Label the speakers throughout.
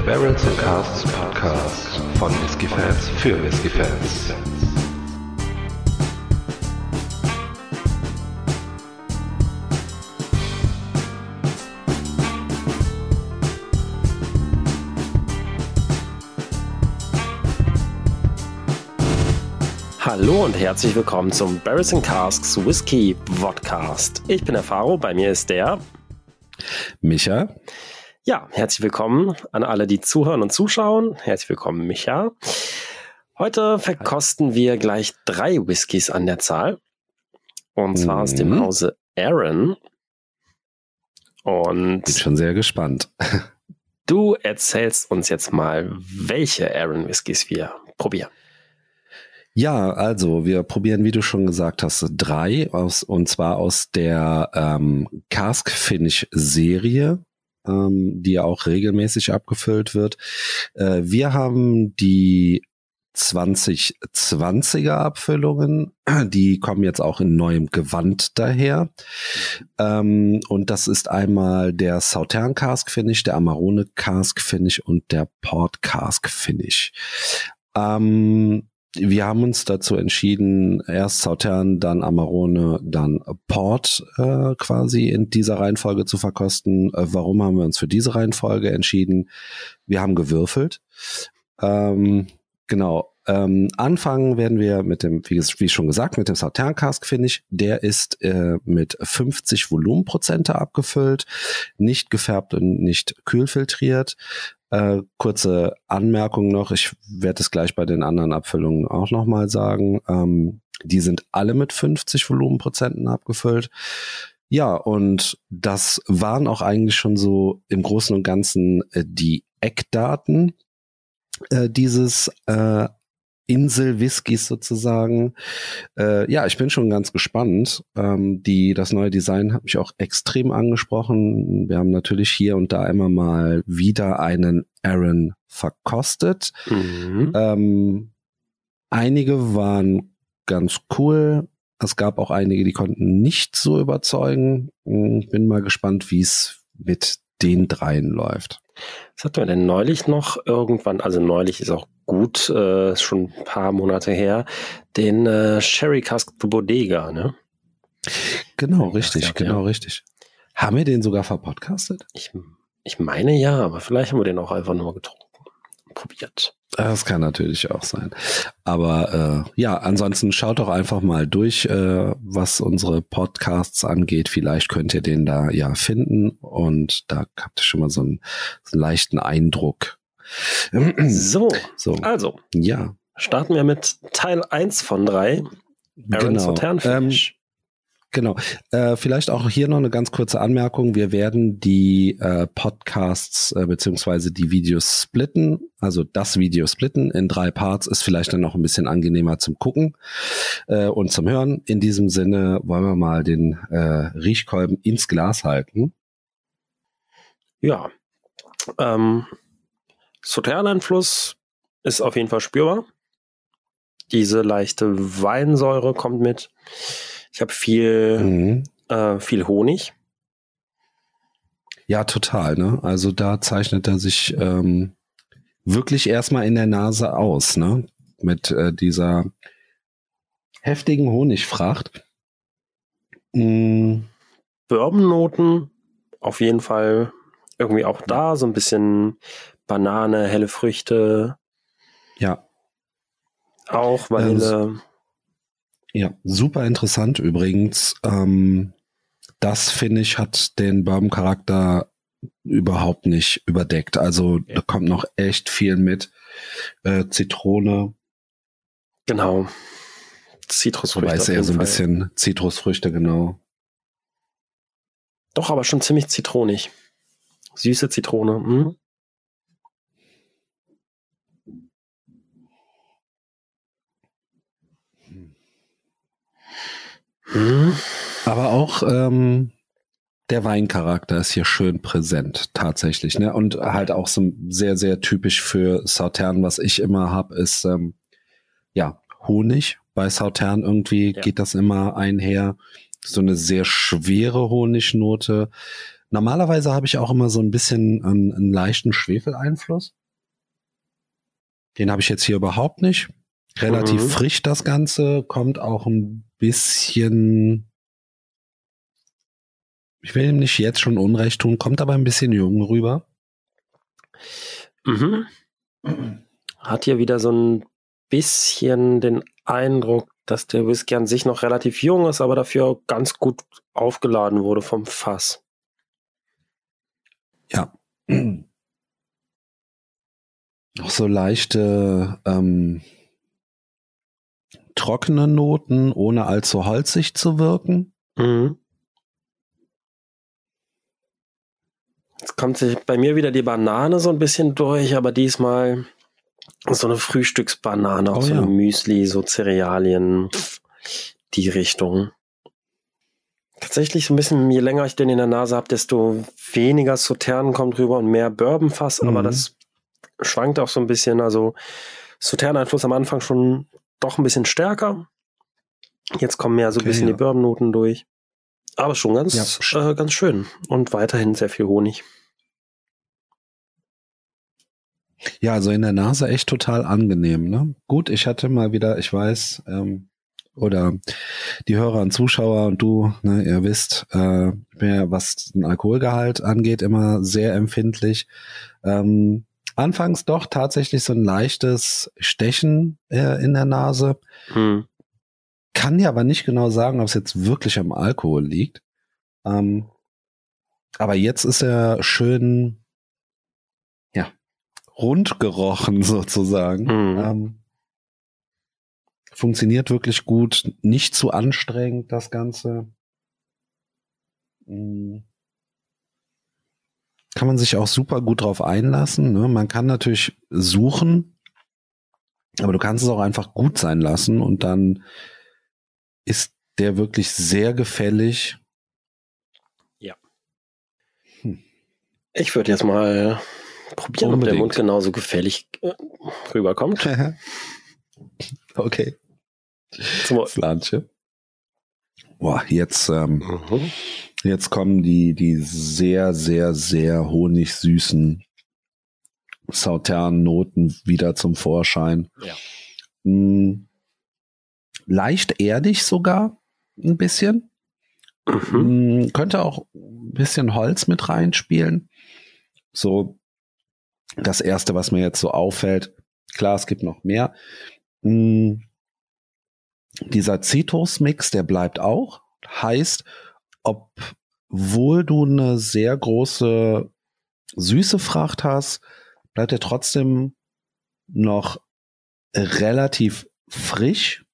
Speaker 1: Der Barrels and Casts Podcast von Whisky-Fans für Whisky-Fans.
Speaker 2: Hallo und herzlich willkommen zum Barrels and Casks Whisky Podcast. Ich bin der Faro, bei mir ist der
Speaker 3: Micha.
Speaker 2: Ja, herzlich willkommen an alle, die zuhören und zuschauen. Herzlich willkommen, Micha. Heute verkosten wir gleich drei Whiskys an der Zahl. Und zwar
Speaker 3: Mhm.
Speaker 2: aus dem Hause Aaron. Und
Speaker 3: Bin schon sehr gespannt.
Speaker 2: du erzählst uns jetzt mal, welche Aaron Whiskys wir probieren.
Speaker 3: Ja, also wir probieren, wie du schon gesagt hast, drei aus und zwar aus der ähm, Cask Finish Serie, ähm, die ja auch regelmäßig abgefüllt wird. Äh, wir haben die 2020er Abfüllungen, die kommen jetzt auch in neuem Gewand daher. Ähm, und das ist einmal der Sautern Cask Finish, der Amarone Cask Finish und der Port Cask Finish. Ähm, wir haben uns dazu entschieden, erst Sautern, dann Amarone, dann Port äh, quasi in dieser Reihenfolge zu verkosten. Äh, warum haben wir uns für diese Reihenfolge entschieden? Wir haben gewürfelt. Ähm, genau. Ähm, anfangen werden wir mit dem, wie, wie schon gesagt, mit dem Sautern Cask Finish. Der ist äh, mit 50 Volumenprozente abgefüllt, nicht gefärbt und nicht kühlfiltriert. Äh, kurze Anmerkung noch, ich werde es gleich bei den anderen Abfüllungen auch nochmal sagen. Ähm, die sind alle mit 50 Volumenprozenten abgefüllt. Ja, und das waren auch eigentlich schon so im Großen und Ganzen äh, die Eckdaten äh, dieses äh, Insel-Whiskys sozusagen. Äh, ja, ich bin schon ganz gespannt. Ähm, die, das neue Design hat mich auch extrem angesprochen. Wir haben natürlich hier und da immer mal wieder einen Aaron verkostet.
Speaker 2: Mhm.
Speaker 3: Ähm, einige waren ganz cool. Es gab auch einige, die konnten nicht so überzeugen. Hm, Bin mal gespannt, wie es mit den dreien läuft.
Speaker 2: Was hatten wir denn neulich noch irgendwann, also neulich ist auch gut, äh, ist schon ein paar Monate her, den äh, Sherry Cask Bodega, ne?
Speaker 3: Genau, richtig,
Speaker 2: ja,
Speaker 3: genau,
Speaker 2: ja.
Speaker 3: richtig. Haben wir den sogar verpodcastet?
Speaker 2: Ich, ich meine ja, aber vielleicht haben wir den auch einfach nur getrunken. Probiert.
Speaker 3: Das kann natürlich auch sein. Aber äh, ja, ansonsten schaut doch einfach mal durch, äh, was unsere Podcasts angeht. Vielleicht könnt ihr den da ja finden und da habt ihr schon mal so einen, so einen leichten Eindruck.
Speaker 2: So,
Speaker 3: So,
Speaker 2: also
Speaker 3: ja,
Speaker 2: starten wir mit Teil 1 von 3. Aaron
Speaker 3: genau. Ähm. Genau. Äh, vielleicht auch hier noch eine ganz kurze Anmerkung. Wir werden die äh, Podcasts äh, beziehungsweise die Videos splitten. Also das Video splitten in drei Parts ist vielleicht dann noch ein bisschen angenehmer zum Gucken äh, und zum Hören. In diesem Sinne wollen wir mal den äh, Riechkolben ins Glas halten.
Speaker 2: ja. Ähm, Sautern-Einfluss ist auf jeden Fall spürbar. Diese leichte Weinsäure kommt mit. Ich habe viel,
Speaker 3: Mhm.
Speaker 2: äh, viel Honig.
Speaker 3: Ja, total. Ne? Also da zeichnet er sich ähm, wirklich erstmal in der Nase aus, ne? Mit äh, dieser heftigen Honigfracht. Mm,
Speaker 2: Bourbon-Noten auf jeden Fall irgendwie auch da, so ein bisschen Banane, helle Früchte,
Speaker 3: ja,
Speaker 2: auch Vanille.
Speaker 3: Ja, super interessant übrigens. Ähm, das finde ich hat den Bourbon-Charakter überhaupt nicht überdeckt. Also da kommt noch echt viel mit. Äh, Zitrone,
Speaker 2: genau. Zitrusfrüchte.
Speaker 3: wobei es eher so ein
Speaker 2: Fall.
Speaker 3: bisschen Zitrusfrüchte, genau.
Speaker 2: Doch, aber schon ziemlich zitronig. Süße Zitrone. Hm? Hm?
Speaker 3: Aber auch ähm, der Weincharakter ist hier schön präsent, tatsächlich. Ne? Und halt auch so sehr, sehr typisch für Sautern, was ich immer hab, ist ähm, ja Honig. Bei Sautern irgendwie
Speaker 2: Ja.
Speaker 3: geht das immer einher. so eine sehr schwere Honignote. Normalerweise habe ich auch immer so ein bisschen einen, einen leichten Schwefeleinfluss. Den habe ich jetzt hier überhaupt nicht. Relativ
Speaker 2: Mhm.
Speaker 3: frisch das Ganze, kommt auch ein bisschen, ich will ihm nicht jetzt schon Unrecht tun, kommt aber ein bisschen jung rüber.
Speaker 2: Mhm. Hat hier wieder so ein bisschen den Eindruck, dass der Whisky an sich noch relativ jung ist, aber dafür ganz gut aufgeladen wurde vom Fass.
Speaker 3: Ja. Auch so leichte ähm, trockene Noten, ohne allzu holzig zu wirken.
Speaker 2: Mhm. Jetzt kommt sich bei mir wieder die Banane so ein bisschen durch, aber diesmal so eine Frühstücksbanane, auch
Speaker 3: Oh
Speaker 2: so
Speaker 3: ja.
Speaker 2: Müsli, so Cerealien, die Richtung. Tatsächlich so ein bisschen, je länger ich den in der Nase habe, desto weniger Sautern kommt rüber und mehr Bourbonfass, aber
Speaker 3: Mhm.
Speaker 2: das schwankt auch so ein bisschen. Also Sautern-Einfluss am Anfang schon doch ein bisschen stärker. Jetzt kommen mehr so ein
Speaker 3: Okay,
Speaker 2: bisschen
Speaker 3: ja.
Speaker 2: die Bourbon-Noten durch. Aber schon ganz,
Speaker 3: Ja.
Speaker 2: äh, ganz schön. Und weiterhin sehr viel Honig.
Speaker 3: Ja, also in der Nase echt total angenehm. Ne? Gut, ich hatte mal wieder, ich weiß, ähm, oder die Hörer und Zuschauer und du, ne, ihr wisst, äh, ja, was den Alkoholgehalt angeht, immer sehr empfindlich. Ähm, anfangs doch tatsächlich so ein leichtes Stechen äh, in der Nase.
Speaker 2: Hm.
Speaker 3: Kann dir aber nicht genau sagen, ob es jetzt wirklich am Alkohol liegt. Ähm, aber jetzt ist er schön, ja, rund gerochen sozusagen.
Speaker 2: Mhm.
Speaker 3: Ähm, funktioniert wirklich gut, nicht zu anstrengend das Ganze. Mm. Kann man sich auch super gut drauf einlassen. Ne? Man kann natürlich suchen, aber du kannst es auch einfach gut sein lassen und dann ist der wirklich sehr gefällig.
Speaker 2: Ich würde jetzt mal probieren, ob der
Speaker 3: Unbedingt.
Speaker 2: Mund genauso gefällig äh, rüberkommt.
Speaker 3: okay.
Speaker 2: Zum.
Speaker 3: Boah, jetzt, ähm,
Speaker 2: Mhm.
Speaker 3: jetzt kommen die, die sehr, sehr, sehr honigsüßen Sautern-Noten wieder zum Vorschein.
Speaker 2: Ja.
Speaker 3: Mm, leicht erdig sogar, ein bisschen.
Speaker 2: Mhm.
Speaker 3: Mm, könnte auch ein bisschen Holz mit reinspielen. So das erste, was mir jetzt so auffällt. Klar, es gibt noch mehr. Mm, dieser Citrus-Mix, der bleibt auch. Heißt, obwohl du eine sehr große süße Fracht hast, bleibt er trotzdem noch relativ frisch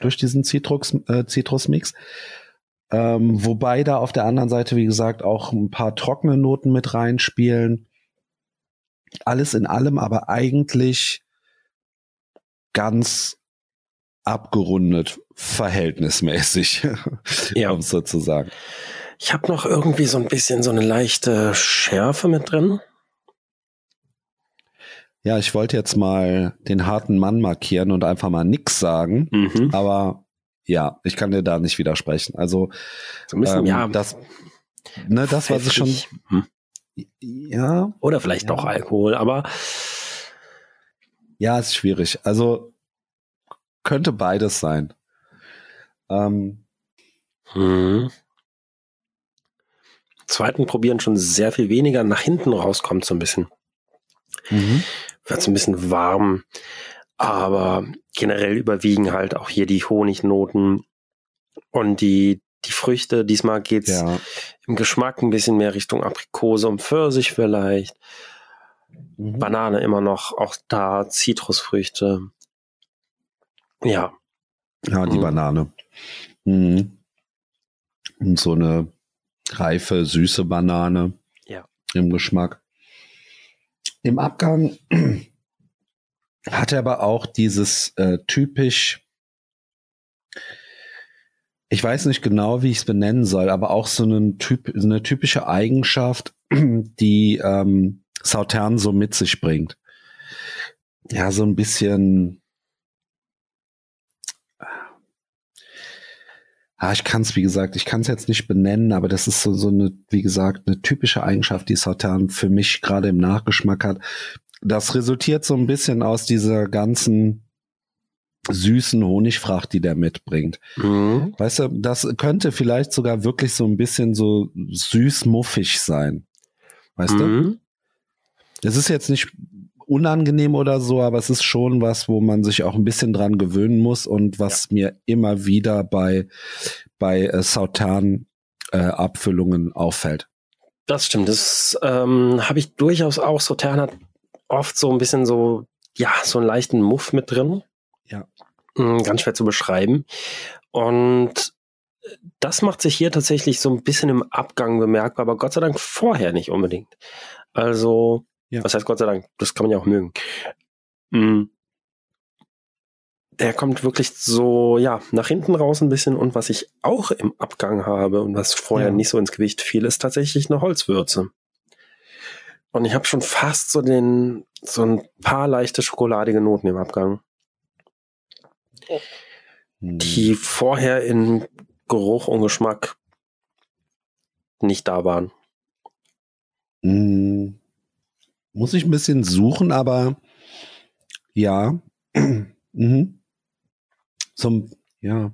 Speaker 3: durch diesen Citrus, äh. Ähm, wobei da auf der anderen Seite, wie gesagt, auch ein paar trockene Noten mit reinspielen. Alles in allem aber eigentlich ganz abgerundet, verhältnismäßig,
Speaker 2: Ja.
Speaker 3: um es so zu sagen.
Speaker 2: Ich habe noch irgendwie so ein bisschen so eine leichte Schärfe mit drin.
Speaker 3: Ja, ich wollte jetzt mal den harten Mann markieren und einfach mal nix sagen,
Speaker 2: Mhm.
Speaker 3: aber ja, ich kann dir da nicht widersprechen. Also
Speaker 2: So ein bisschen,
Speaker 3: ähm,
Speaker 2: ja.
Speaker 3: das, ne, das was ich schon.
Speaker 2: Hm.
Speaker 3: ja,
Speaker 2: Oder vielleicht
Speaker 3: Ja.
Speaker 2: doch Alkohol, aber
Speaker 3: ja, ist schwierig. Also könnte beides sein. Ähm,
Speaker 2: hm. Zweiten probieren schon sehr viel weniger. Nach hinten rauskommt so ein bisschen.
Speaker 3: mhm.
Speaker 2: Wird so ein bisschen warm. Aber generell überwiegen halt auch hier die Honignoten und die, die Früchte. Diesmal geht's
Speaker 3: ja.
Speaker 2: im Geschmack ein bisschen mehr Richtung Aprikose und Pfirsich vielleicht.
Speaker 3: Mhm.
Speaker 2: Banane immer noch, auch da Zitrusfrüchte. Ja,
Speaker 3: Ja, die
Speaker 2: Mhm.
Speaker 3: Banane. Mhm. Und so eine reife, süße Banane.
Speaker 2: Ja.
Speaker 3: Im Geschmack. Im Abgang hat er aber auch dieses äh, typisch, ich weiß nicht genau, wie ich es benennen soll, aber auch so einen typ, eine typische Eigenschaft, die ähm, Sautern so mit sich bringt. Ja, so ein bisschen Ah, ich kann es, wie gesagt, ich kann es jetzt nicht benennen, aber das ist so, so eine, wie gesagt, eine typische Eigenschaft, die Sautern für mich gerade im Nachgeschmack hat. Das resultiert so ein bisschen aus dieser ganzen süßen Honigfracht, die der mitbringt.
Speaker 2: Mhm.
Speaker 3: Weißt du, das könnte vielleicht sogar wirklich so ein bisschen so süß-muffig sein. Weißt du?
Speaker 2: Mhm.
Speaker 3: Es ist jetzt nicht unangenehm oder so, aber es ist schon was, wo man sich auch ein bisschen dran gewöhnen muss und was mir immer wieder bei, bei äh, Sautan äh, Abfüllungen auffällt.
Speaker 2: Das stimmt. Das ähm, habe ich durchaus auch. Sautern hat oft so ein bisschen so, ja, so einen leichten Muff mit drin.
Speaker 3: Ja.
Speaker 2: Mm, Ganz schwer zu beschreiben. Und das macht sich hier tatsächlich so ein bisschen im Abgang bemerkbar, aber Gott sei Dank vorher nicht unbedingt. Also,
Speaker 3: Ja.
Speaker 2: was heißt Gott sei Dank? Das kann man ja auch mögen. Mm. Der kommt wirklich so, ja, nach hinten raus ein bisschen und was ich auch im Abgang habe und was vorher
Speaker 3: Ja.
Speaker 2: nicht so ins Gewicht fiel, ist tatsächlich eine Holzwürze. Und ich habe schon fast so den, so ein paar leichte schokoladige Noten im Abgang,
Speaker 3: Hm.
Speaker 2: die vorher in Geruch und Geschmack nicht da waren.
Speaker 3: Hm. Muss ich ein bisschen suchen, aber ja. mhm. Zum, ja.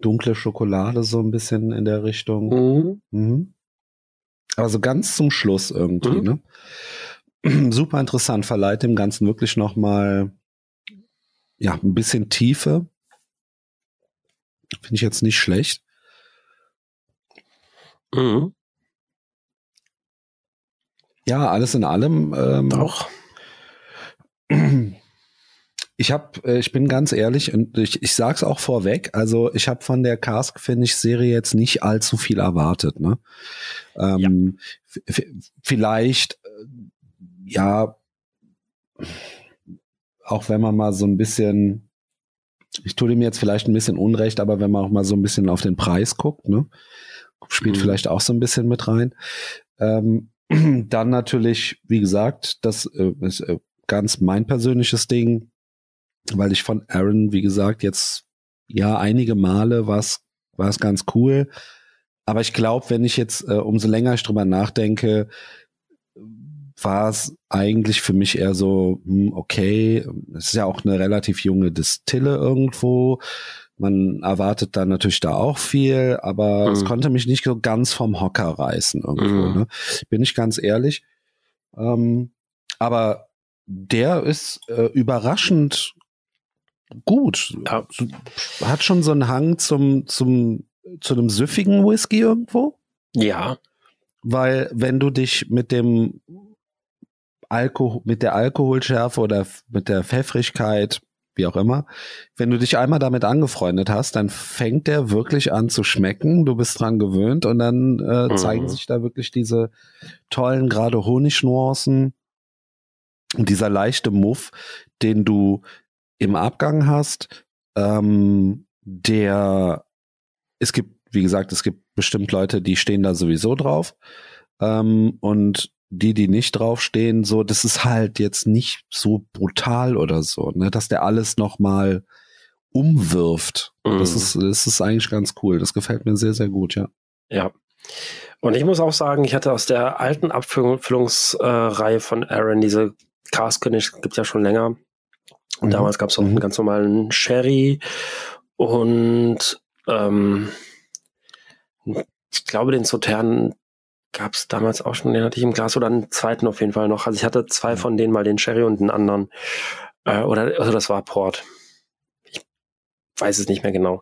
Speaker 3: Dunkle Schokolade so ein bisschen in der Richtung.
Speaker 2: Mhm.
Speaker 3: Mhm. Aber so ganz zum Schluss irgendwie,
Speaker 2: Mhm.
Speaker 3: ne? Super interessant, verleiht dem Ganzen wirklich nochmal, ja, ein bisschen Tiefe. Finde ich jetzt nicht schlecht.
Speaker 2: Mhm.
Speaker 3: Ja, alles in allem. Ähm,
Speaker 2: Auch.
Speaker 3: Ich habe, äh, ich bin ganz ehrlich und ich, ich sag's auch vorweg. Also ich habe von der Cask Finish Serie jetzt nicht allzu viel erwartet. Ne? Ähm, f- Vielleicht, äh, ja, auch wenn man mal so ein bisschen, ich tue dem jetzt vielleicht ein bisschen Unrecht, aber wenn man auch mal so ein bisschen auf den Preis guckt, ne, spielt
Speaker 2: Mhm.
Speaker 3: vielleicht auch so ein bisschen mit rein. Ähm, dann natürlich, wie gesagt, das äh, ist äh, ganz mein persönliches Ding, weil ich von Aaron, wie gesagt, jetzt ja einige Male war es ganz cool, aber ich glaube, wenn ich jetzt äh, umso länger ich drüber nachdenke, war es eigentlich für mich eher so, hm, okay, es ist ja auch eine relativ junge Distille irgendwo. Man erwartet dann natürlich da auch viel, aber es
Speaker 2: Mhm.
Speaker 3: konnte mich nicht so ganz vom Hocker reißen irgendwo.
Speaker 2: Mhm.
Speaker 3: Ne? Bin ich ganz ehrlich. Ähm, aber der ist äh, überraschend gut.
Speaker 2: Ja.
Speaker 3: Hat schon so einen Hang zum, zum, zu einem süffigen Whisky irgendwo.
Speaker 2: Ja.
Speaker 3: Weil wenn du dich mit dem Alkohol, mit der Alkoholschärfe oder mit der Pfeffrigkeit, wie auch immer, wenn du dich einmal damit angefreundet hast, dann fängt der wirklich an zu schmecken. Du bist dran gewöhnt und dann äh,
Speaker 2: Mhm.
Speaker 3: zeigen sich da wirklich diese tollen, gerade Honignuancen und dieser leichte Muff, den du im Abgang hast, ähm, der es gibt, wie gesagt, es gibt bestimmt Leute, die stehen da sowieso drauf. Ähm, und die, die nicht draufstehen, so, das ist halt jetzt nicht so brutal oder so, ne, dass der alles nochmal umwirft. Das
Speaker 2: Mhm.
Speaker 3: ist, das ist eigentlich ganz cool. Das gefällt mir sehr, sehr gut, ja.
Speaker 2: Ja. Und ich muss auch sagen, ich hatte aus der alten Abfüllungsreihe von Aaron diese Cask-Finish, gibt ja schon länger. Und
Speaker 3: Mhm.
Speaker 2: damals gab es auch
Speaker 3: Mhm.
Speaker 2: einen ganz normalen Sherry und ähm, ich glaube, den Sautern gab es damals auch schon, den hatte ich im Glas oder einen zweiten auf jeden Fall noch. Also ich hatte zwei von denen, mal den Sherry und den anderen. Äh, oder also das war Port. Ich weiß es nicht mehr genau.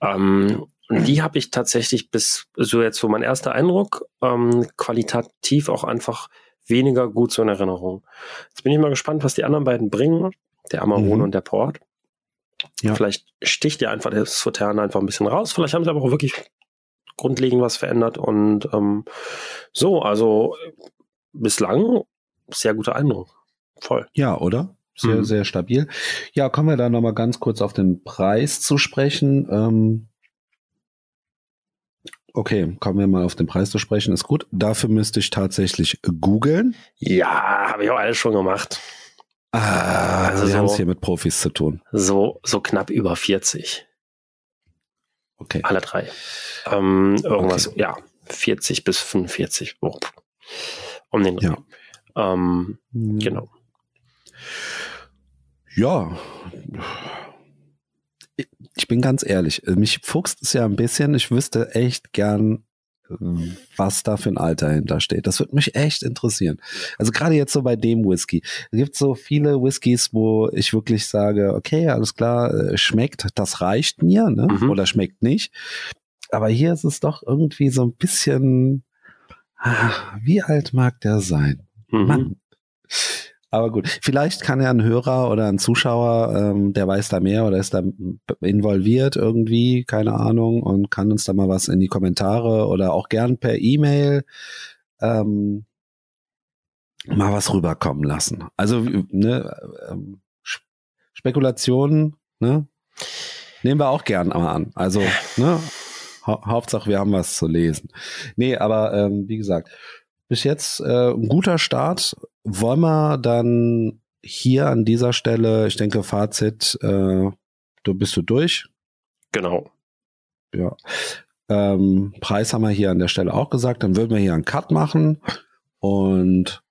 Speaker 2: Ähm, und die habe ich tatsächlich bis so jetzt so mein erster Eindruck ähm, qualitativ auch einfach weniger gut so in Erinnerung. Jetzt bin ich mal gespannt, was die anderen beiden bringen, der Amarone
Speaker 3: Mhm.
Speaker 2: und der Port.
Speaker 3: Ja.
Speaker 2: Vielleicht sticht ja einfach das Sautern einfach ein bisschen raus. Vielleicht haben sie aber auch wirklich grundlegend was verändert und ähm, so, also bislang sehr guter Eindruck. Voll.
Speaker 3: Ja, oder? Sehr,
Speaker 2: Mhm.
Speaker 3: sehr stabil. Ja, kommen wir da nochmal ganz kurz auf den Preis zu sprechen. Ähm, okay, kommen wir mal auf den Preis zu sprechen. Ist gut. Dafür müsste ich tatsächlich googeln.
Speaker 2: Ja, habe ich auch alles schon gemacht.
Speaker 3: Ah,
Speaker 2: Also
Speaker 3: wir
Speaker 2: so-
Speaker 3: haben es hier mit Profis zu tun.
Speaker 2: So, so knapp über 40.
Speaker 3: Okay.
Speaker 2: Alle drei. Ähm, irgendwas, ja, 40 bis 45. Oh, um den.
Speaker 3: Ja.
Speaker 2: Ähm, genau.
Speaker 3: Ja. Ich bin ganz ehrlich, mich fuchst es ja ein bisschen. Ich wüsste echt gern, was da für ein Alter hintersteht. Das würde mich echt interessieren. Also gerade jetzt so bei dem Whisky. Es gibt so viele Whiskys, wo ich wirklich sage, okay, alles klar, äh, schmeckt, das reicht mir, ne?
Speaker 2: Mhm.
Speaker 3: Oder schmeckt nicht. Aber hier ist es doch irgendwie so ein bisschen, ah, wie alt mag der sein?
Speaker 2: Mhm.
Speaker 3: Mann. Aber gut, vielleicht kann ja ein Hörer oder ein Zuschauer, ähm, der weiß da mehr oder ist da involviert irgendwie, keine Ahnung, und kann uns da mal was in die Kommentare oder auch gern per E-Mail ähm, mal was rüberkommen lassen. Also, ne, ähm, Sp- Spekulationen, ne, nehmen wir auch gern mal an. Also, ne, hau Hauptsache wir haben was zu lesen. Nee, aber ähm, wie gesagt, bis jetzt äh, ein guter Start. Wollen wir dann hier an dieser Stelle, ich denke, Fazit, äh, du bist du durch.
Speaker 2: Genau.
Speaker 3: Ja. Ähm, Preis haben wir hier an der Stelle auch gesagt. Dann würden wir hier einen Cut machen und